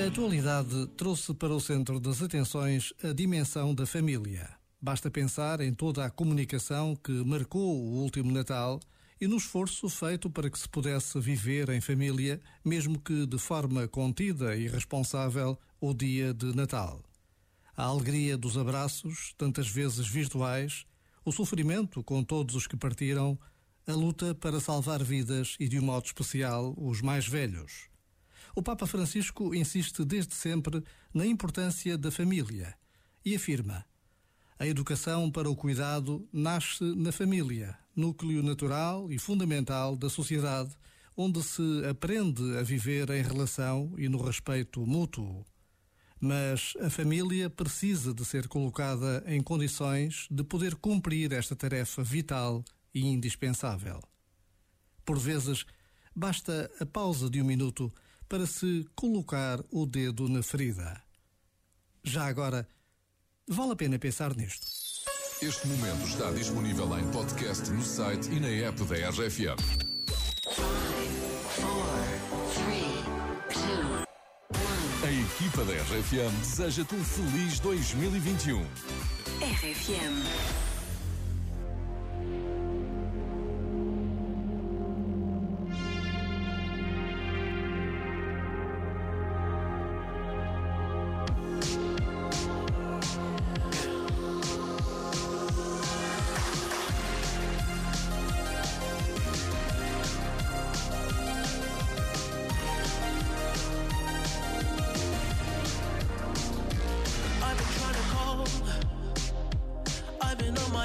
A atualidade trouxe para o centro das atenções a dimensão da família. Basta pensar em toda a comunicação que marcou o último Natal e no esforço feito para que se pudesse viver em família, mesmo que de forma contida e responsável, o dia de Natal. A alegria dos abraços, tantas vezes virtuais, o sofrimento com todos os que partiram, a luta para salvar vidas e, de um modo especial, os mais velhos. O Papa Francisco insiste desde sempre na importância da família e afirma: a educação para o cuidado nasce na família, núcleo natural e fundamental da sociedade, onde se aprende a viver em relação e no respeito mútuo. Mas a família precisa de ser colocada em condições de poder cumprir esta tarefa vital e indispensável. Por vezes, basta a pausa de um minuto para se colocar o dedo na ferida. Já agora, vale a pena pensar nisto. Este momento está disponível em podcast no site e na app da RFM. A equipa da RFM deseja-te um feliz 2021. RFM.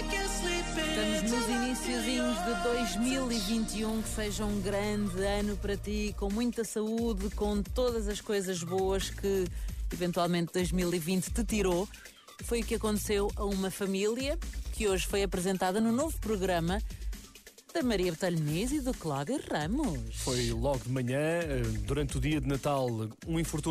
Estamos nos iníciozinhos de 2021, que seja um grande ano para ti, com muita saúde, com todas as coisas boas que eventualmente 2020 te tirou. Foi o que aconteceu a uma família que hoje foi apresentada no novo programa da Maria Betalheniz e do Cláudio Ramos. Foi logo de manhã, eh, durante o dia de Natal, um infortúnio.